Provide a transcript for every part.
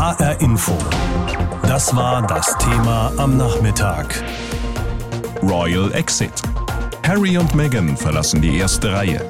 HR Info. Das war das Thema am Nachmittag. Royal Exit. Harry und Meghan verlassen die erste Reihe.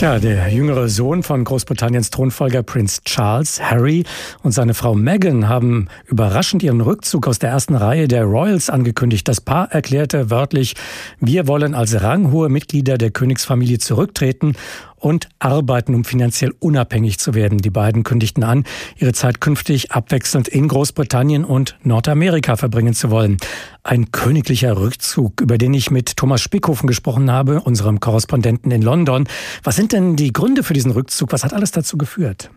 Ja, der jüngere Sohn von Großbritanniens Thronfolger Prinz Charles, Harry, und seine Frau Meghan haben überraschend ihren Rückzug aus der ersten Reihe der Royals angekündigt. Das Paar erklärte wörtlich, wir wollen als ranghohe Mitglieder der Königsfamilie zurücktreten und arbeiten, um finanziell unabhängig zu werden. Die beiden kündigten an, ihre Zeit künftig abwechselnd in Großbritannien und Nordamerika verbringen zu wollen. Ein königlicher Rückzug, über den ich mit Thomas Spickhofen gesprochen habe, unserem Korrespondenten in London. Was sind denn die Gründe für diesen Rückzug? Was hat alles dazu geführt?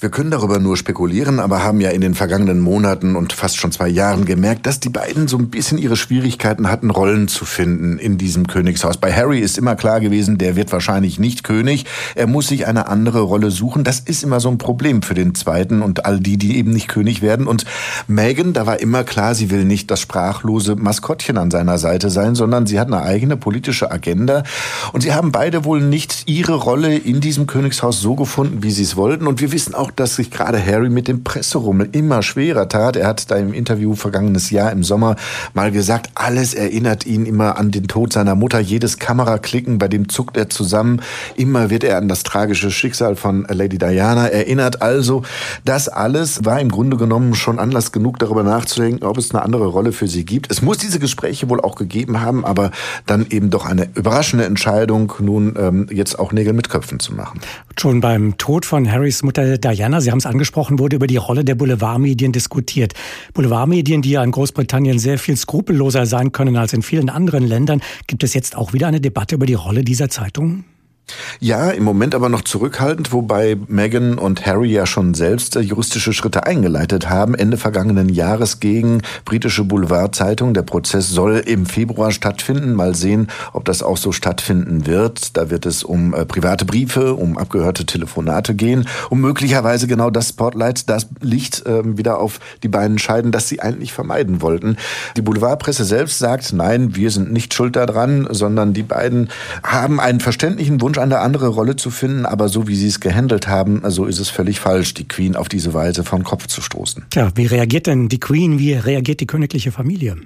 Wir können darüber nur spekulieren, aber haben ja in den vergangenen Monaten und fast schon zwei Jahren gemerkt, dass die beiden so ein bisschen ihre Schwierigkeiten hatten, Rollen zu finden in diesem Königshaus. Bei Harry ist immer klar gewesen, der wird wahrscheinlich nicht König. Er muss sich eine andere Rolle suchen. Das ist immer so ein Problem für den zweiten und all die, die eben nicht König werden. Und Meghan, da war immer klar, sie will nicht das sprachlose Maskottchen an seiner Seite sein, sondern sie hat eine eigene politische Agenda. Und sie haben beide wohl nicht ihre Rolle in diesem Königshaus so gefunden, wie sie es wollten. Und wir wissen auch, dass sich gerade Harry mit dem Presserummel immer schwerer tat. Er hat da im Interview vergangenes Jahr im Sommer mal gesagt, alles erinnert ihn immer an den Tod seiner Mutter. Jedes Kameraklicken, bei dem zuckt er zusammen. Immer wird er an das tragische Schicksal von Lady Diana erinnert. Also, das alles war im Grunde genommen schon Anlass genug, darüber nachzudenken, ob es eine andere Rolle für sie gibt. Es muss diese Gespräche wohl auch gegeben haben, aber dann eben doch eine überraschende Entscheidung, nun ähm, jetzt auch Nägel mit Köpfen zu machen. Schon beim Tod von Harrys Mutter Diana Diana, Sie haben es angesprochen, wurde über die Rolle der Boulevardmedien diskutiert. Boulevardmedien, die ja in Großbritannien sehr viel skrupelloser sein können als in vielen anderen Ländern, gibt es jetzt auch wieder eine Debatte über die Rolle dieser Zeitungen? Ja, im Moment aber noch zurückhaltend, wobei Meghan und Harry ja schon selbst äh, juristische Schritte eingeleitet haben. Ende vergangenen Jahres gegen britische Boulevardzeitung. Der Prozess soll im Februar stattfinden. Mal sehen, ob das auch so stattfinden wird. Da wird es um äh, private Briefe, um abgehörte Telefonate gehen, um möglicherweise genau das Spotlight, das Licht äh, wieder auf die beiden Scheiden, das sie eigentlich vermeiden wollten. Die Boulevardpresse selbst sagt, nein, wir sind nicht schuld daran, sondern die beiden haben einen verständlichen Wunsch, eine andere Rolle zu finden, aber so wie sie es gehandelt haben, so ist es völlig falsch, die Queen auf diese Weise vom Kopf zu stoßen. Tja, wie reagiert denn die Queen, wie reagiert die königliche Familie?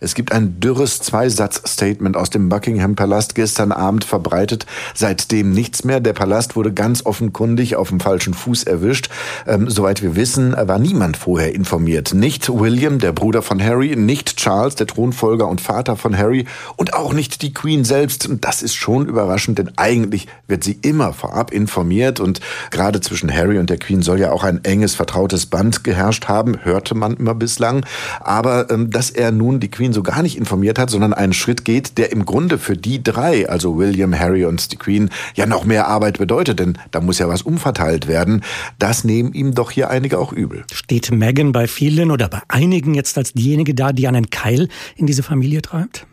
Es gibt ein dürres Zweisatz-Statement aus dem Buckingham-Palast gestern Abend verbreitet. Seitdem nichts mehr. Der Palast wurde ganz offenkundig auf dem falschen Fuß erwischt. Ähm, soweit wir wissen, war niemand vorher informiert. Nicht William, der Bruder von Harry, nicht Charles, der Thronfolger und Vater von Harry und auch nicht die Queen selbst. Und das ist schon überraschend, denn eigentlich wird sie immer vorab informiert und gerade zwischen Harry und der Queen soll ja auch ein enges, vertrautes Band geherrscht haben, hörte man immer bislang. Aber ähm, dass er nun die Queen Queen so gar nicht informiert hat, sondern einen Schritt geht, der im Grunde für die drei, also William, Harry und die Queen, ja noch mehr Arbeit bedeutet, denn da muss ja was umverteilt werden. Das nehmen ihm doch hier einige auch übel. Steht Meghan bei vielen oder bei einigen jetzt als diejenige da, die einen Keil in diese Familie treibt?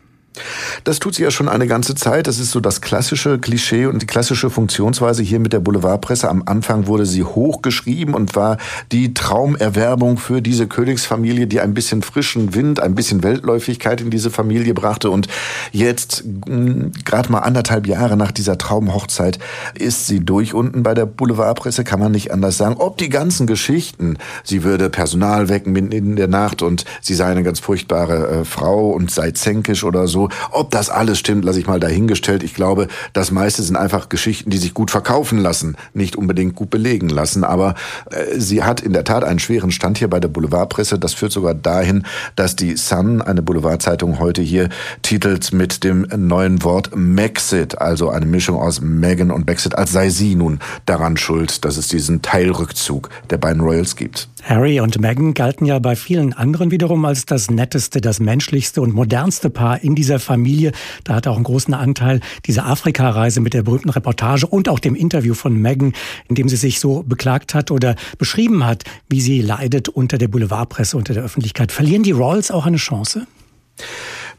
Das tut sie ja schon eine ganze Zeit. Das ist so das klassische Klischee und die klassische Funktionsweise hier mit der Boulevardpresse. Am Anfang wurde sie hochgeschrieben und war die Traumerwerbung für diese Königsfamilie, die ein bisschen frischen Wind, ein bisschen Weltläufigkeit in diese Familie brachte. Und jetzt, hm, gerade mal anderthalb Jahre nach dieser Traumhochzeit, ist sie durch unten bei der Boulevardpresse, kann man nicht anders sagen. Ob die ganzen Geschichten, sie würde Personal wecken mitten in der Nacht und sie sei eine ganz furchtbare äh, Frau und sei zänkisch oder so, ob das alles stimmt, lasse ich mal dahingestellt. Ich glaube, das meiste sind einfach Geschichten, die sich gut verkaufen lassen, nicht unbedingt gut belegen lassen. Aber äh, sie hat in der Tat einen schweren Stand hier bei der Boulevardpresse. Das führt sogar dahin, dass die Sun, eine Boulevardzeitung, heute hier titelt mit dem neuen Wort Maxit, also eine Mischung aus Megan und Brexit, als sei sie nun daran schuld, dass es diesen Teilrückzug der beiden Royals gibt. Harry und Meghan galten ja bei vielen anderen wiederum als das netteste, das menschlichste und modernste Paar in dieser Familie. Da hat auch einen großen Anteil diese Afrika-Reise mit der berühmten Reportage und auch dem Interview von Meghan, in dem sie sich so beklagt hat oder beschrieben hat, wie sie leidet unter der Boulevardpresse, unter der Öffentlichkeit. Verlieren die Royals auch eine Chance?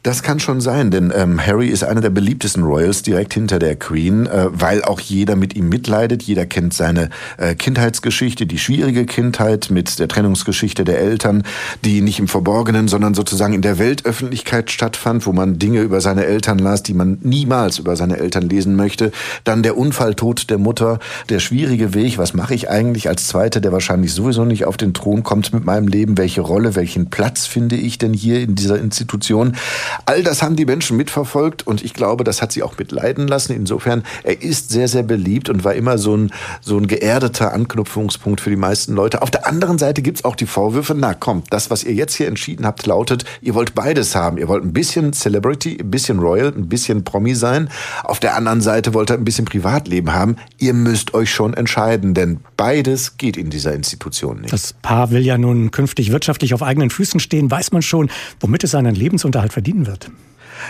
Das kann schon sein, denn ähm, Harry ist einer der beliebtesten Royals direkt hinter der Queen, äh, weil auch jeder mit ihm mitleidet. Jeder kennt seine äh, Kindheitsgeschichte, die schwierige Kindheit mit der Trennungsgeschichte der Eltern, die nicht im Verborgenen, sondern sozusagen in der Weltöffentlichkeit stattfand, wo man Dinge über seine Eltern las, die man niemals über seine Eltern lesen möchte. Dann der Unfalltod der Mutter, der schwierige Weg, was mache ich eigentlich als Zweiter, der wahrscheinlich sowieso nicht auf den Thron kommt mit meinem Leben, welche Rolle, welchen Platz finde ich denn hier in dieser Institution? All das haben die Menschen mitverfolgt und ich glaube, das hat sie auch mitleiden lassen. Insofern, er ist sehr, sehr beliebt und war immer so ein, so ein geerdeter Anknüpfungspunkt für die meisten Leute. Auf der anderen Seite gibt's auch die Vorwürfe, na kommt, das, was ihr jetzt hier entschieden habt, lautet, ihr wollt beides haben. Ihr wollt ein bisschen Celebrity, ein bisschen Royal, ein bisschen Promi sein. Auf der anderen Seite wollt ihr ein bisschen Privatleben haben. Ihr müsst euch schon entscheiden, denn beides geht in dieser Institution nicht. Das Paar will ja nun künftig wirtschaftlich auf eigenen Füßen stehen. Weiß man schon, womit es seinen Lebensunterhalt verdienen wird?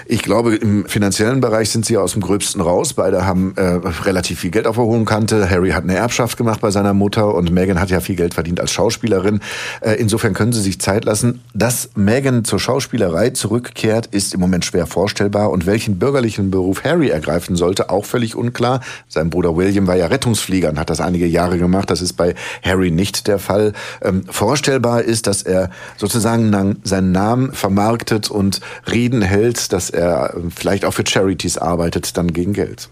Ich glaube, im finanziellen Bereich sind sie aus dem Gröbsten raus. Beide haben äh, relativ viel Geld auf der hohen Kante. Harry hat eine Erbschaft gemacht bei seiner Mutter und Meghan hat ja viel Geld verdient als Schauspielerin. Äh, insofern können sie sich Zeit lassen. Dass Meghan zur Schauspielerei zurückkehrt, ist im Moment schwer vorstellbar. Und welchen bürgerlichen Beruf Harry ergreifen sollte, auch völlig unklar. Sein Bruder William war ja Rettungsflieger und hat das einige Jahre gemacht. Das ist bei Harry nicht der Fall. Ähm, vorstellbar ist, dass er sozusagen seinen Namen vermarktet und Reden hält, dass er vielleicht auch für Charities arbeitet, dann gegen Geld.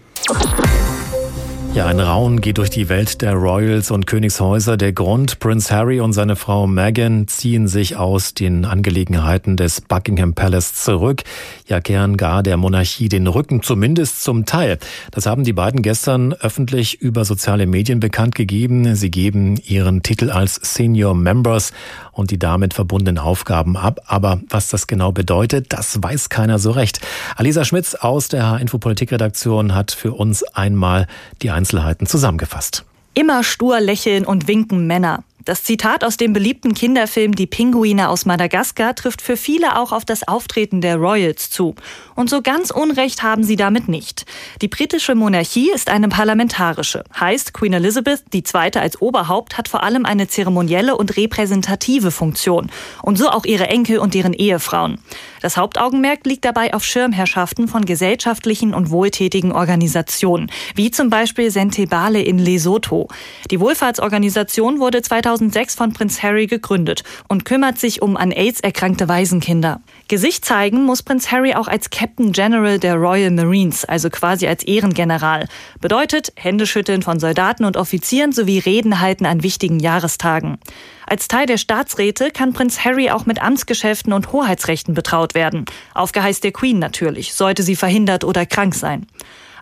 Ja, ein Raun geht durch die Welt der Royals und Königshäuser. Der Grund, Prince Harry und seine Frau Meghan ziehen sich aus den Angelegenheiten des Buckingham Palace zurück. Ja, kehren gar der Monarchie den Rücken, zumindest zum Teil. Das haben die beiden gestern öffentlich über soziale Medien bekannt gegeben. Sie geben ihren Titel als Senior Members und die damit verbundenen Aufgaben ab. Aber was das genau bedeutet, das weiß keiner so recht. Alisa Schmitz aus der H-Info-Politikredaktion hat für uns einmal die Einzelheiten zusammengefasst. Immer stur lächeln und winken Männer. Das Zitat aus dem beliebten Kinderfilm Die Pinguine aus Madagaskar trifft für viele auch auf das Auftreten der Royals zu. Und so ganz Unrecht haben sie damit nicht. Die britische Monarchie ist eine parlamentarische. Heißt, Queen Elizabeth II. als Oberhaupt hat vor allem eine zeremonielle und repräsentative Funktion. Und so auch ihre Enkel und deren Ehefrauen. Das Hauptaugenmerk liegt dabei auf Schirmherrschaften von gesellschaftlichen und wohltätigen Organisationen, wie zum Beispiel Sentebale in Lesotho. Die Wohlfahrtsorganisation wurde 2006 von Prinz Harry gegründet und kümmert sich um an AIDS erkrankte Waisenkinder. Gesicht zeigen muss Prinz Harry auch als Captain General der Royal Marines, also quasi als Ehrengeneral. Bedeutet Händeschütteln von Soldaten und Offizieren sowie Reden halten an wichtigen Jahrestagen. Als Teil der Staatsräte kann Prinz Harry auch mit Amtsgeschäften und Hoheitsrechten betraut werden. Auf Geheiß der Queen natürlich, sollte sie verhindert oder krank sein.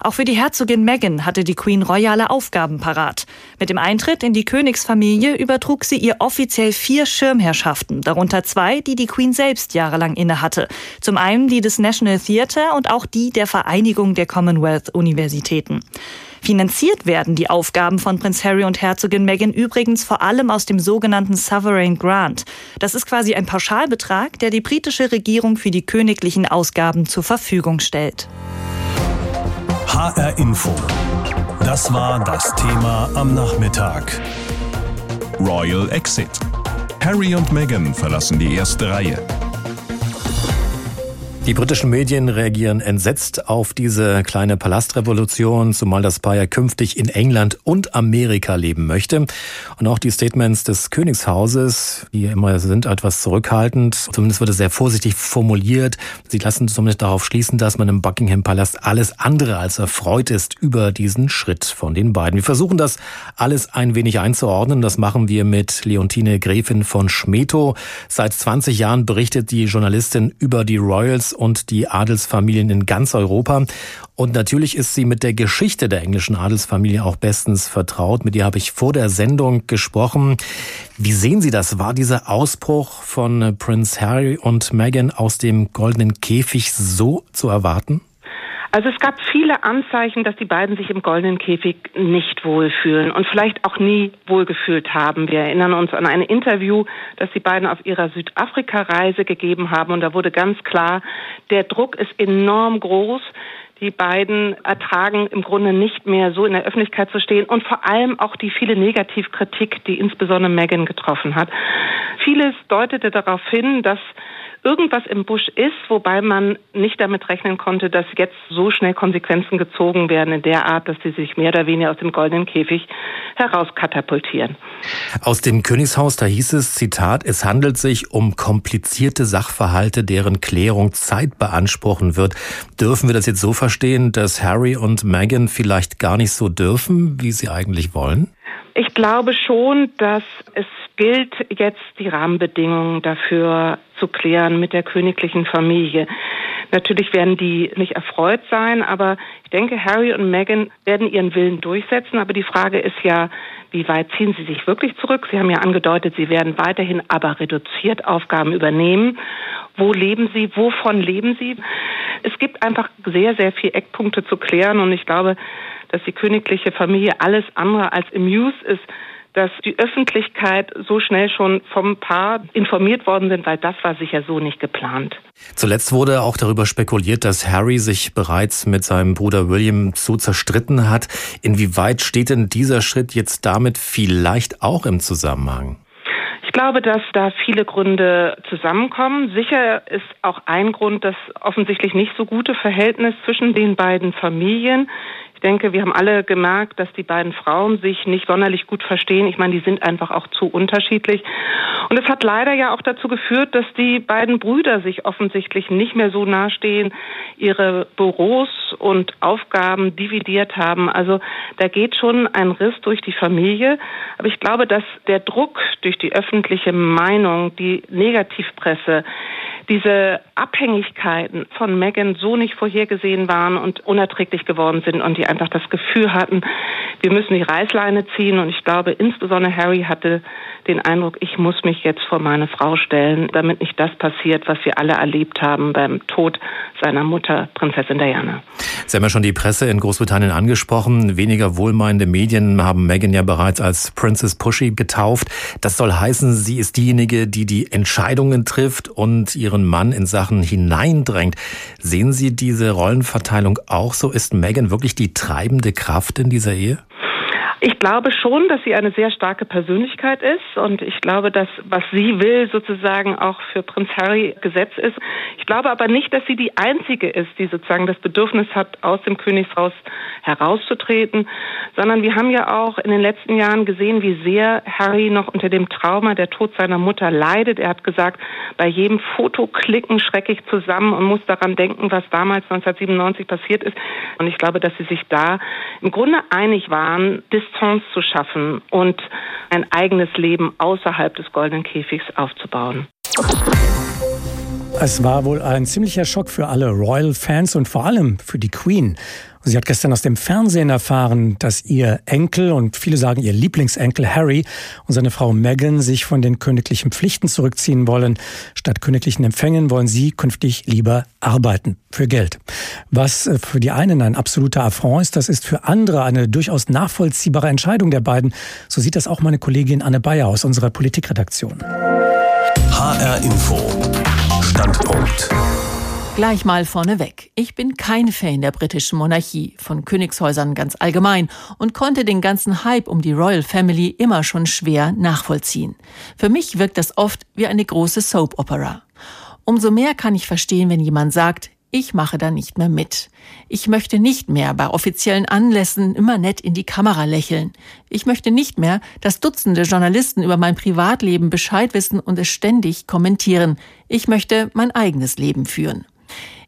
Auch für die Herzogin Meghan hatte die Queen royale Aufgaben parat. Mit dem Eintritt in die Königsfamilie übertrug sie ihr offiziell vier Schirmherrschaften, darunter zwei, die die Queen selbst jahrelang innehatte. Zum einen die des National Theatre und auch die der Vereinigung der Commonwealth-Universitäten. Finanziert werden die Aufgaben von Prinz Harry und Herzogin Meghan übrigens vor allem aus dem sogenannten Sovereign Grant. Das ist quasi ein Pauschalbetrag, der die britische Regierung für die königlichen Ausgaben zur Verfügung stellt. HR Info. Das war das Thema am Nachmittag. Royal Exit. Harry und Meghan verlassen die erste Reihe. Die britischen Medien reagieren entsetzt auf diese kleine Palastrevolution, zumal das Paar ja künftig in England und Amerika leben möchte. Und auch die Statements des Königshauses, die immer sind etwas zurückhaltend, zumindest wird es sehr vorsichtig formuliert. Sie lassen zumindest darauf schließen, dass man im Buckingham Palast alles andere als erfreut ist über diesen Schritt von den beiden. Wir versuchen das alles ein wenig einzuordnen. Das machen wir mit Leontine Gräfin von Schmeto. Seit 20 Jahren berichtet die Journalistin über die Royals und die Adelsfamilien in ganz Europa. Und natürlich ist sie mit der Geschichte der englischen Adelsfamilie auch bestens vertraut. Mit ihr habe ich vor der Sendung gesprochen. Wie sehen Sie das? War dieser Ausbruch von Prince Harry und Meghan aus dem goldenen Käfig so zu erwarten? Also es gab viele Anzeichen, dass die beiden sich im goldenen Käfig nicht wohlfühlen und vielleicht auch nie wohlgefühlt haben. Wir erinnern uns an ein Interview, das die beiden auf ihrer Südafrika-Reise gegeben haben und da wurde ganz klar, der Druck ist enorm groß. Die beiden ertragen im Grunde nicht mehr so in der Öffentlichkeit zu stehen und vor allem auch die viele Negativkritik, die insbesondere Megan getroffen hat. Vieles deutete darauf hin, dass irgendwas im Busch ist, wobei man nicht damit rechnen konnte, dass jetzt so schnell Konsequenzen gezogen werden in der Art, dass sie sich mehr oder weniger aus dem goldenen Käfig herauskatapultieren. Aus dem Königshaus, da hieß es, Zitat, es handelt sich um komplizierte Sachverhalte, deren Klärung Zeit beanspruchen wird. Dürfen wir das jetzt so verstehen, dass Harry und Meghan vielleicht gar nicht so dürfen, wie sie eigentlich wollen? Ich glaube schon, dass es gilt, jetzt die Rahmenbedingungen dafür zu klären mit der königlichen Familie. Natürlich werden die nicht erfreut sein, aber ich denke, Harry und Meghan werden ihren Willen durchsetzen. Aber die Frage ist ja, wie weit ziehen sie sich wirklich zurück? Sie haben ja angedeutet, sie werden weiterhin aber reduziert Aufgaben übernehmen. Wo leben sie? Wovon leben sie? Es gibt einfach sehr, sehr viele Eckpunkte zu klären und ich glaube, dass die königliche Familie alles andere als amused ist, dass die Öffentlichkeit so schnell schon vom Paar informiert worden sind, weil das war sicher so nicht geplant. Zuletzt wurde auch darüber spekuliert, dass Harry sich bereits mit seinem Bruder William so zerstritten hat. Inwieweit steht denn dieser Schritt jetzt damit vielleicht auch im Zusammenhang? Ich glaube, dass da viele Gründe zusammenkommen. Sicher ist auch ein Grund das offensichtlich nicht so gute Verhältnis zwischen den beiden Familien denke, wir haben alle gemerkt, dass die beiden Frauen sich nicht sonderlich gut verstehen. Ich meine, die sind einfach auch zu unterschiedlich. Und es hat leider ja auch dazu geführt, dass die beiden Brüder sich offensichtlich nicht mehr so nahestehen, ihre Büros und Aufgaben dividiert haben. Also da geht schon ein Riss durch die Familie. Aber ich glaube, dass der Druck durch die öffentliche Meinung, die Negativpresse, diese Abhängigkeiten von Megan so nicht vorhergesehen waren und unerträglich geworden sind und die einfach das Gefühl hatten, wir müssen die Reißleine ziehen. Und ich glaube, insbesondere Harry hatte den Eindruck, ich muss mich jetzt vor meine Frau stellen, damit nicht das passiert, was wir alle erlebt haben beim Tod seiner Mutter, Prinzessin Diana. Sie haben ja schon die Presse in Großbritannien angesprochen. Weniger wohlmeinende Medien haben Meghan ja bereits als Princess Pushy getauft. Das soll heißen, sie ist diejenige, die die Entscheidungen trifft und ihren Mann in Sachen hineindrängt. Sehen Sie diese Rollenverteilung auch so? Ist Meghan wirklich die treibende Kraft in dieser Ehe? Ich glaube schon, dass sie eine sehr starke Persönlichkeit ist und ich glaube, dass was sie will sozusagen auch für Prinz Harry Gesetz ist. Ich glaube aber nicht, dass sie die einzige ist, die sozusagen das Bedürfnis hat, aus dem Königshaus herauszutreten, sondern wir haben ja auch in den letzten Jahren gesehen, wie sehr Harry noch unter dem Trauma der Tod seiner Mutter leidet. Er hat gesagt, bei jedem Fotoklicken schrecke ich zusammen und muss daran denken, was damals 1997 passiert ist. Und ich glaube, dass sie sich da im Grunde einig waren, Distanz zu schaffen und ein eigenes Leben außerhalb des goldenen Käfigs aufzubauen. Es war wohl ein ziemlicher Schock für alle Royal-Fans und vor allem für die Queen. Sie hat gestern aus dem Fernsehen erfahren, dass ihr Enkel und viele sagen ihr Lieblingsenkel Harry und seine Frau Meghan sich von den königlichen Pflichten zurückziehen wollen. Statt königlichen Empfängen wollen sie künftig lieber arbeiten für Geld. Was äh, für die einen ein absoluter Affront ist, das ist für andere eine durchaus nachvollziehbare Entscheidung der beiden. So sieht das auch meine Kollegin Anne Bayer aus unserer Politikredaktion. HR Info. Standpunkt. Gleich mal vorneweg. Ich bin kein Fan der britischen Monarchie, von Königshäusern ganz allgemein und konnte den ganzen Hype um die Royal Family immer schon schwer nachvollziehen. Für mich wirkt das oft wie eine große Soap Opera. Umso mehr kann ich verstehen, wenn jemand sagt, ich mache da nicht mehr mit. Ich möchte nicht mehr bei offiziellen Anlässen immer nett in die Kamera lächeln. Ich möchte nicht mehr, dass Dutzende Journalisten über mein Privatleben Bescheid wissen und es ständig kommentieren. Ich möchte mein eigenes Leben führen.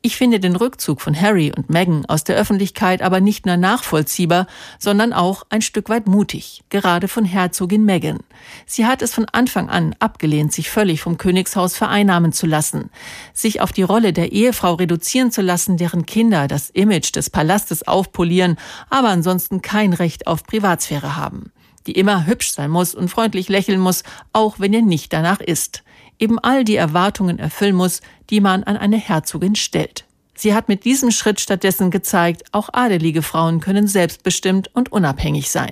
Ich finde den Rückzug von Harry und Meghan aus der Öffentlichkeit aber nicht nur nachvollziehbar, sondern auch ein Stück weit mutig, gerade von Herzogin Meghan. Sie hat es von Anfang an abgelehnt, sich völlig vom Königshaus vereinnahmen zu lassen, sich auf die Rolle der Ehefrau reduzieren zu lassen, deren Kinder das Image des Palastes aufpolieren, aber ansonsten kein Recht auf Privatsphäre haben die immer hübsch sein muss und freundlich lächeln muss, auch wenn ihr nicht danach ist eben all die Erwartungen erfüllen muss, die man an eine Herzogin stellt. Sie hat mit diesem Schritt stattdessen gezeigt, auch adelige Frauen können selbstbestimmt und unabhängig sein.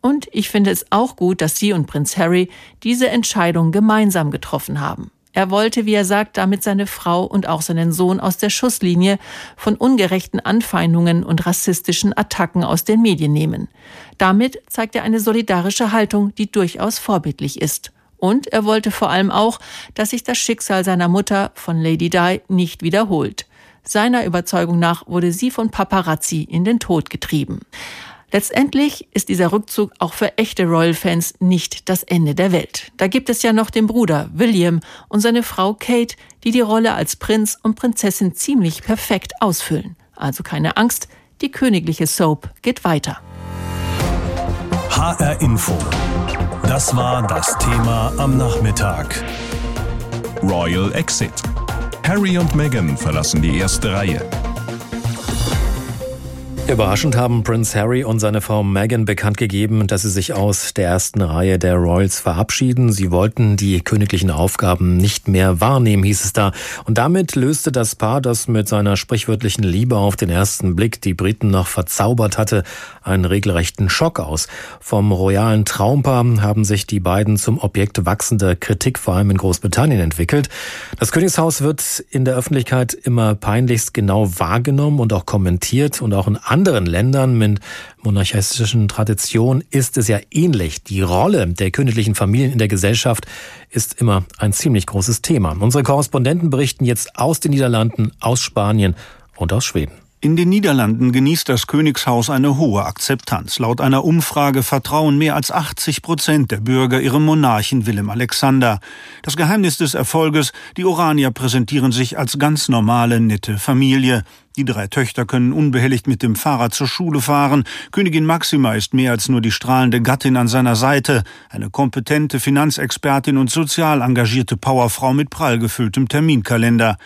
Und ich finde es auch gut, dass sie und Prinz Harry diese Entscheidung gemeinsam getroffen haben. Er wollte, wie er sagt, damit seine Frau und auch seinen Sohn aus der Schusslinie von ungerechten Anfeindungen und rassistischen Attacken aus den Medien nehmen. Damit zeigt er eine solidarische Haltung, die durchaus vorbildlich ist Und er wollte vor allem auch, dass sich das Schicksal seiner Mutter von Lady Di nicht wiederholt. Seiner Überzeugung nach wurde sie von Paparazzi in den Tod getrieben. Letztendlich ist dieser Rückzug auch für echte Royal-Fans nicht das Ende der Welt. Da gibt es ja noch den Bruder William und seine Frau Kate, die die Rolle als Prinz und Prinzessin ziemlich perfekt ausfüllen. Also keine Angst, die königliche Soap geht weiter. HR Info. Das war das Thema am Nachmittag. Royal Exit. Harry und Meghan verlassen die erste Reihe. Überraschend haben Prince Harry und seine Frau Meghan bekannt gegeben, dass sie sich aus der ersten Reihe der Royals verabschieden. Sie wollten die königlichen Aufgaben nicht mehr wahrnehmen, hieß es da. Und damit löste das Paar, das mit seiner sprichwörtlichen Liebe auf den ersten Blick die Briten noch verzaubert hatte, einen regelrechten Schock aus. Vom royalen Traumpaar haben sich die beiden zum Objekt wachsender Kritik, vor allem in Großbritannien, entwickelt. Das Königshaus wird in der Öffentlichkeit immer peinlichst genau wahrgenommen und auch kommentiert und auch in anderen Ländern mit monarchistischen Traditionen ist es ja ähnlich. Die Rolle der königlichen Familien in der Gesellschaft ist immer ein ziemlich großes Thema. Unsere Korrespondenten berichten jetzt aus den Niederlanden, aus Spanien und aus Schweden. In den Niederlanden genießt das Königshaus eine hohe Akzeptanz. Laut einer Umfrage vertrauen mehr als 80 Prozent der Bürger ihrem Monarchen Willem Alexander. Das Geheimnis des Erfolges, die Oranier präsentieren sich als ganz normale, nette Familie. Die drei Töchter können unbehelligt mit dem Fahrrad zur Schule fahren. Königin Maxima ist mehr als nur die strahlende Gattin an seiner Seite, eine kompetente Finanzexpertin und sozial engagierte Powerfrau mit prall gefülltem Terminkalender.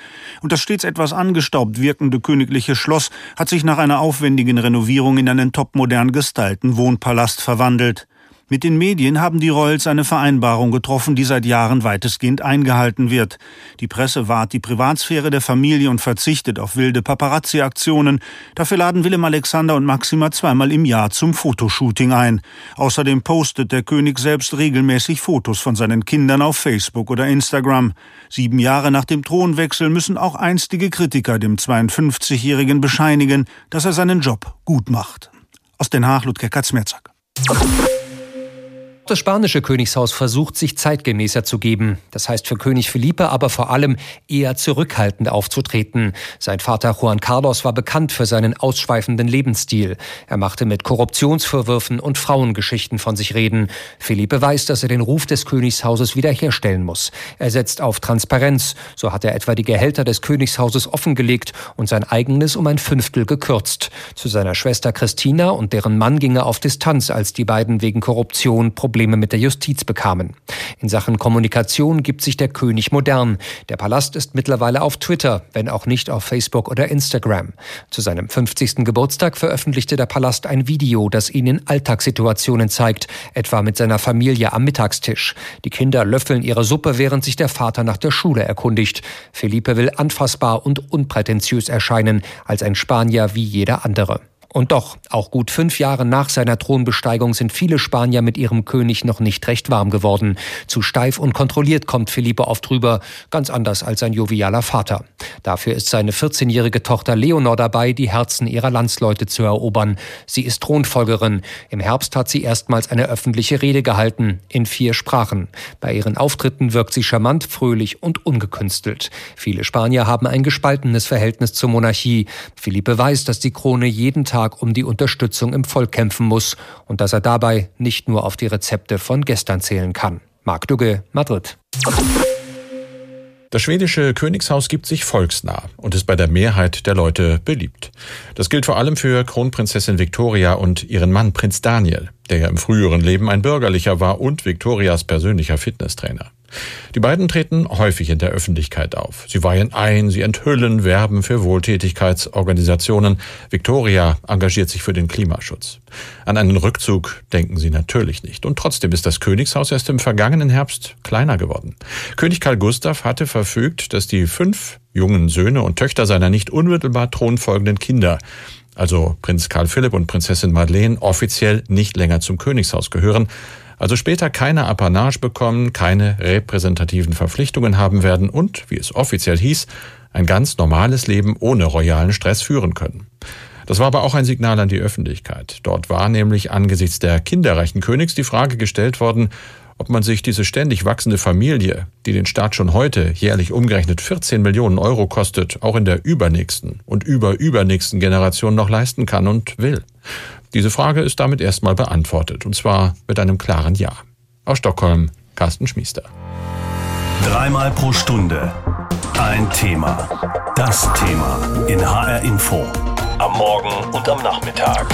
Und das stets etwas angestaubt wirkende königliche Schloss hat sich nach einer aufwendigen Renovierung in einen topmodern gestalten Wohnpalast verwandelt. Mit den Medien haben die Royals eine Vereinbarung getroffen, die seit Jahren weitestgehend eingehalten wird. Die Presse wahrt die Privatsphäre der Familie und verzichtet auf wilde Paparazzi-Aktionen. Dafür laden Willem Alexander und Maxima zweimal im Jahr zum Fotoshooting ein. Außerdem postet der König selbst regelmäßig Fotos von seinen Kindern auf Facebook oder Instagram. Sieben Jahre nach dem Thronwechsel müssen auch einstige Kritiker dem 52-Jährigen bescheinigen, dass er seinen Job gut macht. Aus Den Haag, Ludger Katzmerzak. Das spanische Königshaus versucht, sich zeitgemäßer zu geben. Das heißt für König Felipe aber vor allem eher zurückhaltend aufzutreten. Sein Vater Juan Carlos war bekannt für seinen ausschweifenden Lebensstil. Er machte mit Korruptionsvorwürfen und Frauengeschichten von sich reden. Felipe weiß, dass er den Ruf des Königshauses wiederherstellen muss. Er setzt auf Transparenz. So hat er etwa die Gehälter des Königshauses offengelegt und sein eigenes um ein Fünftel gekürzt. Zu seiner Schwester Christina und deren Mann ging er auf Distanz, als die beiden wegen Korruption Probleme mit der Justiz bekamen. In Sachen Kommunikation gibt sich der König modern. Der Palast ist mittlerweile auf Twitter, wenn auch nicht auf Facebook oder Instagram. Zu seinem 50. Geburtstag veröffentlichte der Palast ein Video, das ihn in Alltagssituationen zeigt, etwa mit seiner Familie am Mittagstisch. Die Kinder löffeln ihre Suppe, während sich der Vater nach der Schule erkundigt. Felipe will anfassbar und unprätentiös erscheinen, als ein Spanier wie jeder andere. Und doch, auch gut fünf Jahre nach seiner Thronbesteigung sind viele Spanier mit ihrem König noch nicht recht warm geworden. Zu steif und kontrolliert kommt Felipe oft rüber, ganz anders als sein jovialer Vater. Dafür ist seine 14-jährige Tochter Leonor dabei, die Herzen ihrer Landsleute zu erobern. Sie ist Thronfolgerin. Im Herbst hat sie erstmals eine öffentliche Rede gehalten, in vier Sprachen. Bei ihren Auftritten wirkt sie charmant, fröhlich und ungekünstelt. Viele Spanier haben ein gespaltenes Verhältnis zur Monarchie. Felipe weiß, dass die Krone jeden Tag Tag um die Unterstützung im Volk kämpfen muss und dass er dabei nicht nur auf die Rezepte von gestern zählen kann. Marc Dugge, Madrid. Das schwedische Königshaus gibt sich volksnah und ist bei der Mehrheit der Leute beliebt. Das gilt vor allem für Kronprinzessin Victoria und ihren Mann Prinz Daniel, der ja im früheren Leben ein bürgerlicher war und Victorias persönlicher Fitnesstrainer. Die beiden treten häufig in der Öffentlichkeit auf. Sie weihen ein, sie enthüllen, werben für Wohltätigkeitsorganisationen. Victoria engagiert sich für den Klimaschutz. An einen Rückzug denken sie natürlich nicht. Und trotzdem ist das Königshaus erst im vergangenen Herbst kleiner geworden. König Karl Gustav hatte verfügt, dass die fünf jungen Söhne und Töchter seiner nicht unmittelbar thronfolgenden Kinder also Prinz Karl Philipp und Prinzessin Madeleine, offiziell nicht länger zum Königshaus gehören, also später keine Apanage bekommen, keine repräsentativen Verpflichtungen haben werden und, wie es offiziell hieß, ein ganz normales Leben ohne royalen Stress führen können. Das war aber auch ein Signal an die Öffentlichkeit. Dort war nämlich angesichts der kinderreichen Königs die Frage gestellt worden, ob man sich diese ständig wachsende Familie, die den Staat schon heute jährlich umgerechnet 14 Millionen Euro kostet, auch in der übernächsten und überübernächsten Generation noch leisten kann und will. Diese Frage ist damit erstmal beantwortet, und zwar mit einem klaren Ja. Aus Stockholm, Carsten Schmiester. Dreimal pro Stunde ein Thema. Das Thema in HR Info. Am Morgen und am Nachmittag.